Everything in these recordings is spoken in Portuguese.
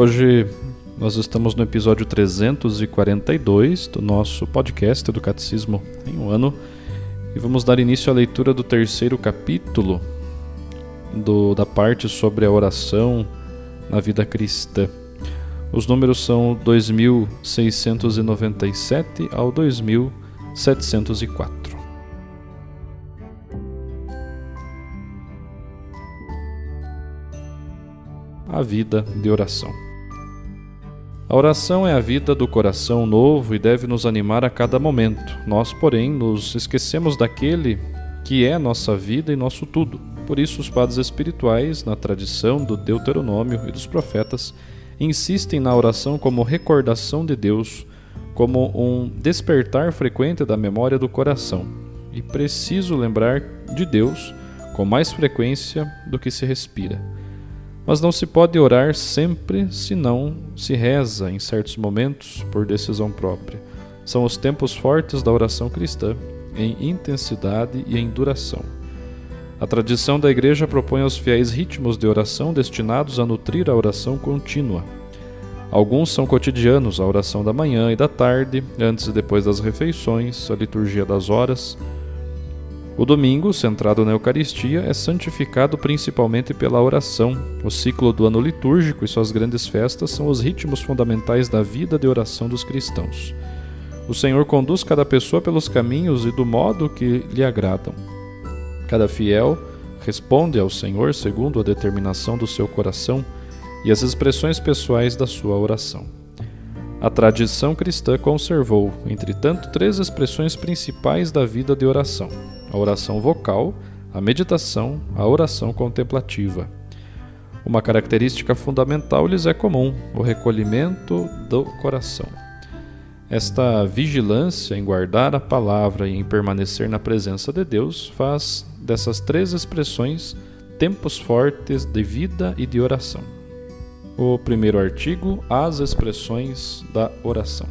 Hoje nós estamos no episódio 342 do nosso podcast do Catecismo em um ano e vamos dar início à leitura do terceiro capítulo do, da parte sobre a oração na vida cristã. Os números são 2697 ao 2704. A vida de oração. A oração é a vida do coração novo e deve nos animar a cada momento. Nós, porém, nos esquecemos daquele que é nossa vida e nosso tudo. Por isso, os padres espirituais, na tradição do Deuteronômio e dos profetas, insistem na oração como recordação de Deus, como um despertar frequente da memória do coração. E preciso lembrar de Deus com mais frequência do que se respira. Mas não se pode orar sempre se não se reza em certos momentos por decisão própria. São os tempos fortes da oração cristã, em intensidade e em duração. A tradição da Igreja propõe aos fiéis ritmos de oração destinados a nutrir a oração contínua. Alguns são cotidianos, a oração da manhã e da tarde, antes e depois das refeições, a liturgia das horas, o domingo, centrado na Eucaristia, é santificado principalmente pela oração. O ciclo do ano litúrgico e suas grandes festas são os ritmos fundamentais da vida de oração dos cristãos. O Senhor conduz cada pessoa pelos caminhos e do modo que lhe agradam. Cada fiel responde ao Senhor segundo a determinação do seu coração e as expressões pessoais da sua oração. A tradição cristã conservou, entretanto, três expressões principais da vida de oração: a oração vocal, a meditação, a oração contemplativa. Uma característica fundamental lhes é comum: o recolhimento do coração. Esta vigilância em guardar a palavra e em permanecer na presença de Deus faz dessas três expressões tempos fortes de vida e de oração. O primeiro artigo, as expressões da oração.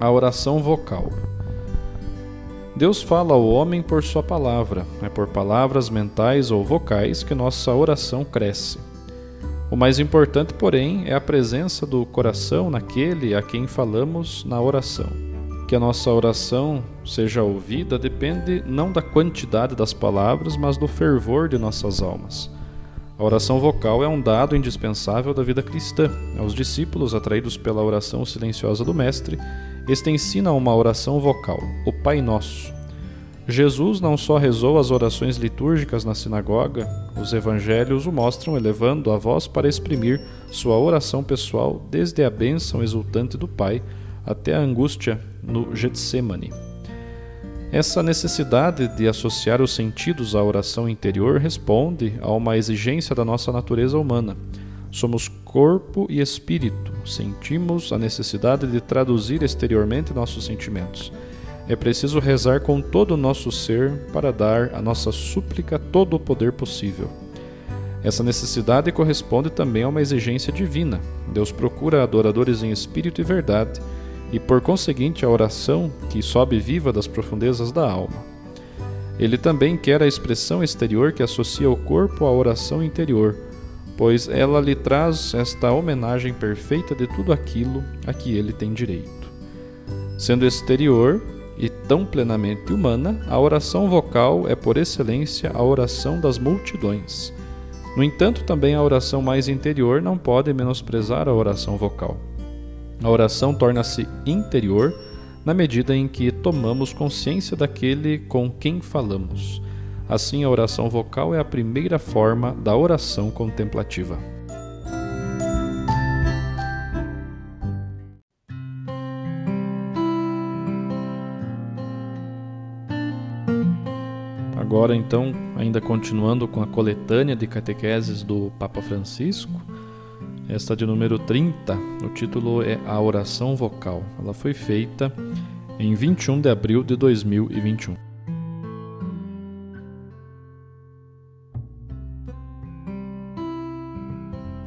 A oração vocal. Deus fala ao homem por sua palavra, é por palavras mentais ou vocais que nossa oração cresce. O mais importante, porém, é a presença do coração naquele a quem falamos na oração. Que a nossa oração seja ouvida depende não da quantidade das palavras, mas do fervor de nossas almas. A oração vocal é um dado indispensável da vida cristã. Aos discípulos, atraídos pela oração silenciosa do Mestre, este ensina uma oração vocal, o Pai Nosso. Jesus não só rezou as orações litúrgicas na sinagoga, os evangelhos o mostram elevando a voz para exprimir sua oração pessoal desde a bênção exultante do Pai até a angústia no Getsemane. Essa necessidade de associar os sentidos à oração interior responde a uma exigência da nossa natureza humana. Somos corpo e espírito, sentimos a necessidade de traduzir exteriormente nossos sentimentos. É preciso rezar com todo o nosso ser para dar à nossa súplica todo o poder possível. Essa necessidade corresponde também a uma exigência divina. Deus procura adoradores em espírito e verdade, e por conseguinte a oração que sobe viva das profundezas da alma. Ele também quer a expressão exterior que associa o corpo à oração interior, pois ela lhe traz esta homenagem perfeita de tudo aquilo a que ele tem direito. Sendo exterior e tão plenamente humana, a oração vocal é por excelência a oração das multidões. No entanto, também a oração mais interior não pode menosprezar a oração vocal. A oração torna-se interior na medida em que tomamos consciência daquele com quem falamos. Assim, a oração vocal é a primeira forma da oração contemplativa. Agora, então, ainda continuando com a coletânea de catequeses do Papa Francisco, esta de número 30, o título é A Oração Vocal. Ela foi feita em 21 de abril de 2021.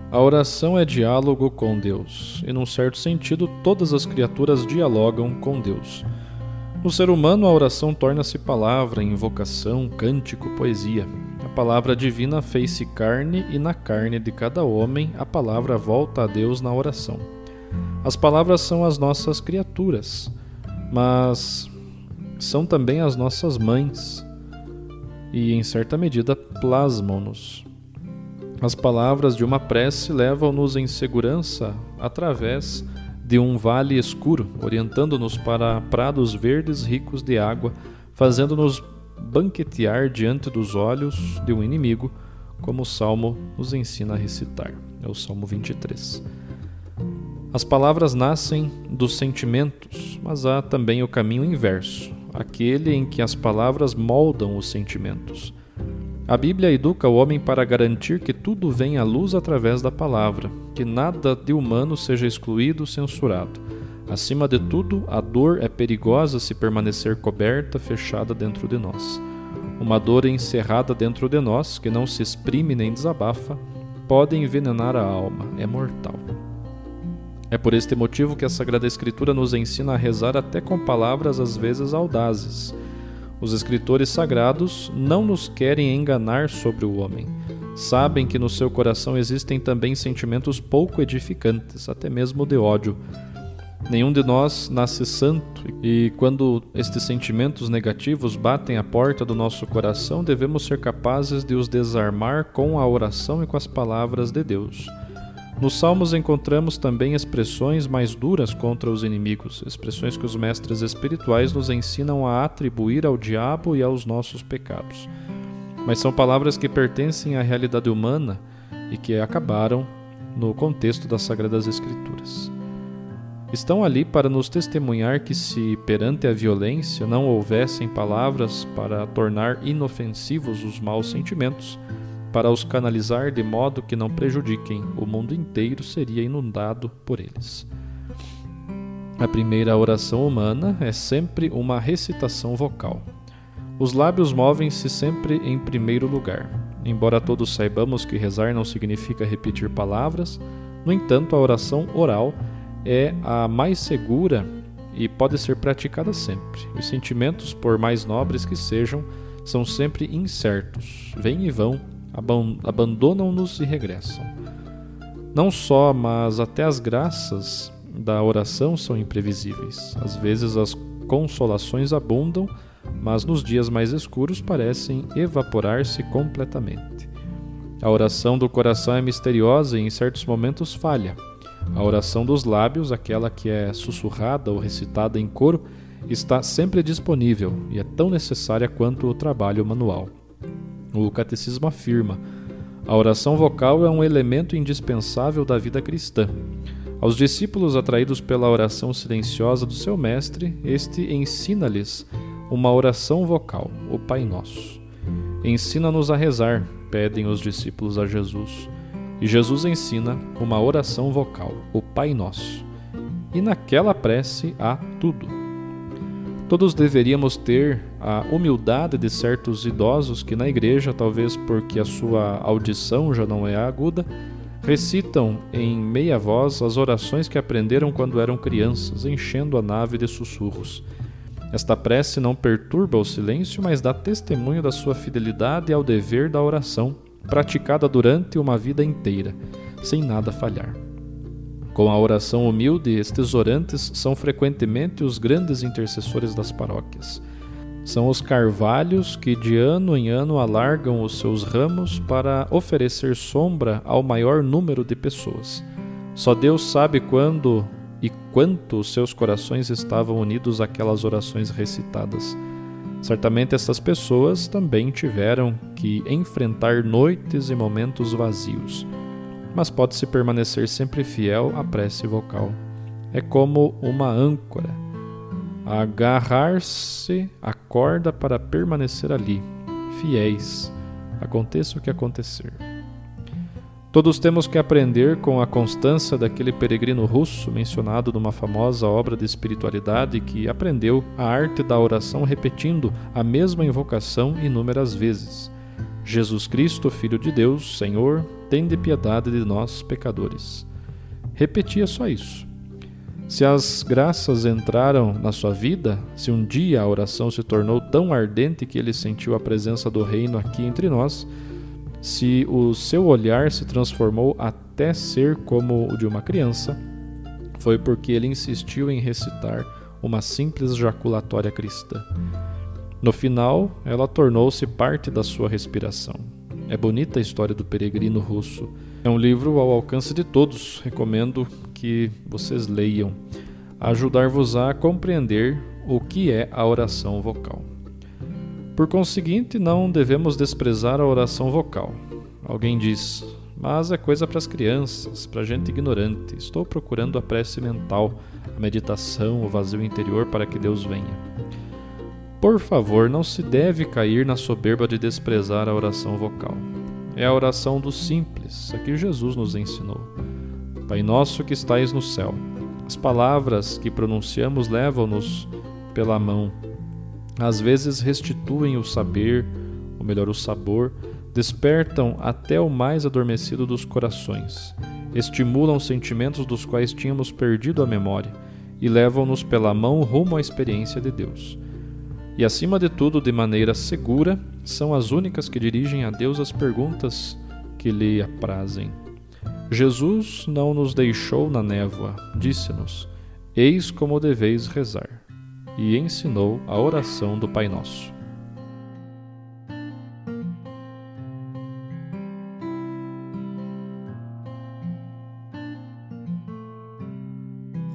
A oração é diálogo com Deus, e num certo sentido, todas as criaturas dialogam com Deus. No ser humano, a oração torna-se palavra, invocação, cântico, poesia. A palavra divina fez-se carne e na carne de cada homem a palavra volta a Deus na oração. As palavras são as nossas criaturas, mas são também as nossas mães e, em certa medida, plasmam-nos. As palavras de uma prece levam-nos em segurança através de um vale escuro, orientando-nos para prados verdes ricos de água, fazendo-nos banquetear diante dos olhos de um inimigo, como o Salmo nos ensina a recitar. É o Salmo 23. As palavras nascem dos sentimentos, mas há também o caminho inverso, aquele em que as palavras moldam os sentimentos. A Bíblia educa o homem para garantir que tudo venha à luz através da palavra, que nada de humano seja excluído, censurado. Acima de tudo, a dor é perigosa se permanecer coberta, fechada dentro de nós. Uma dor encerrada dentro de nós, que não se exprime nem desabafa, pode envenenar a alma, é mortal. É por este motivo que a Sagrada Escritura nos ensina a rezar até com palavras às vezes audazes os escritores sagrados não nos querem enganar sobre o homem. Sabem que no seu coração existem também sentimentos pouco edificantes, até mesmo de ódio. Nenhum de nós nasce santo, e quando estes sentimentos negativos batem à porta do nosso coração, devemos ser capazes de os desarmar com a oração e com as palavras de Deus. Nos Salmos encontramos também expressões mais duras contra os inimigos, expressões que os mestres espirituais nos ensinam a atribuir ao diabo e aos nossos pecados. Mas são palavras que pertencem à realidade humana e que acabaram no contexto das Sagradas Escrituras. Estão ali para nos testemunhar que, se perante a violência não houvessem palavras para tornar inofensivos os maus sentimentos, para os canalizar de modo que não prejudiquem, o mundo inteiro seria inundado por eles. A primeira oração humana é sempre uma recitação vocal. Os lábios movem-se sempre em primeiro lugar. Embora todos saibamos que rezar não significa repetir palavras, no entanto, a oração oral é a mais segura e pode ser praticada sempre. Os sentimentos, por mais nobres que sejam, são sempre incertos, vêm e vão abandonam-nos e regressam. Não só, mas até as graças da oração são imprevisíveis. Às vezes as consolações abundam, mas nos dias mais escuros parecem evaporar-se completamente. A oração do coração é misteriosa e em certos momentos falha. A oração dos lábios, aquela que é sussurrada ou recitada em coro, está sempre disponível e é tão necessária quanto o trabalho manual. O catecismo afirma: a oração vocal é um elemento indispensável da vida cristã. Aos discípulos atraídos pela oração silenciosa do seu mestre, este ensina-lhes uma oração vocal, o Pai Nosso. Ensina-nos a rezar, pedem os discípulos a Jesus. E Jesus ensina uma oração vocal, o Pai Nosso. E naquela prece há tudo. Todos deveríamos ter a humildade de certos idosos que na igreja, talvez porque a sua audição já não é aguda, recitam em meia voz as orações que aprenderam quando eram crianças, enchendo a nave de sussurros. Esta prece não perturba o silêncio, mas dá testemunho da sua fidelidade ao dever da oração, praticada durante uma vida inteira, sem nada falhar. Com a oração humilde, estes orantes são frequentemente os grandes intercessores das paróquias. São os carvalhos que de ano em ano alargam os seus ramos para oferecer sombra ao maior número de pessoas. Só Deus sabe quando e quanto seus corações estavam unidos àquelas orações recitadas. Certamente essas pessoas também tiveram que enfrentar noites e momentos vazios, mas pode-se permanecer sempre fiel à prece vocal. É como uma âncora, agarrar-se à corda para permanecer ali, fiéis, aconteça o que acontecer. Todos temos que aprender com a constância daquele peregrino russo mencionado numa famosa obra de espiritualidade que aprendeu a arte da oração repetindo a mesma invocação inúmeras vezes. Jesus Cristo, Filho de Deus, Senhor, tende piedade de nós, pecadores. Repetia só isso. Se as graças entraram na sua vida, se um dia a oração se tornou tão ardente que ele sentiu a presença do Reino aqui entre nós, se o seu olhar se transformou até ser como o de uma criança, foi porque ele insistiu em recitar uma simples jaculatória cristã. No final, ela tornou-se parte da sua respiração. É bonita a história do peregrino russo. É um livro ao alcance de todos, recomendo que vocês leiam. Ajudar-vos a compreender o que é a oração vocal. Por conseguinte, não devemos desprezar a oração vocal. Alguém diz, mas é coisa para as crianças, para gente ignorante. Estou procurando a prece mental, a meditação, o vazio interior para que Deus venha. Por favor, não se deve cair na soberba de desprezar a oração vocal. É a oração do simples, a que Jesus nos ensinou. Pai nosso que estais no céu. As palavras que pronunciamos levam-nos pela mão às vezes restituem o saber, ou melhor, o sabor, despertam até o mais adormecido dos corações, estimulam sentimentos dos quais tínhamos perdido a memória e levam-nos pela mão rumo à experiência de Deus. E acima de tudo, de maneira segura, são as únicas que dirigem a Deus as perguntas que lhe aprazem. Jesus não nos deixou na névoa, disse-nos: Eis como deveis rezar e ensinou a oração do Pai Nosso.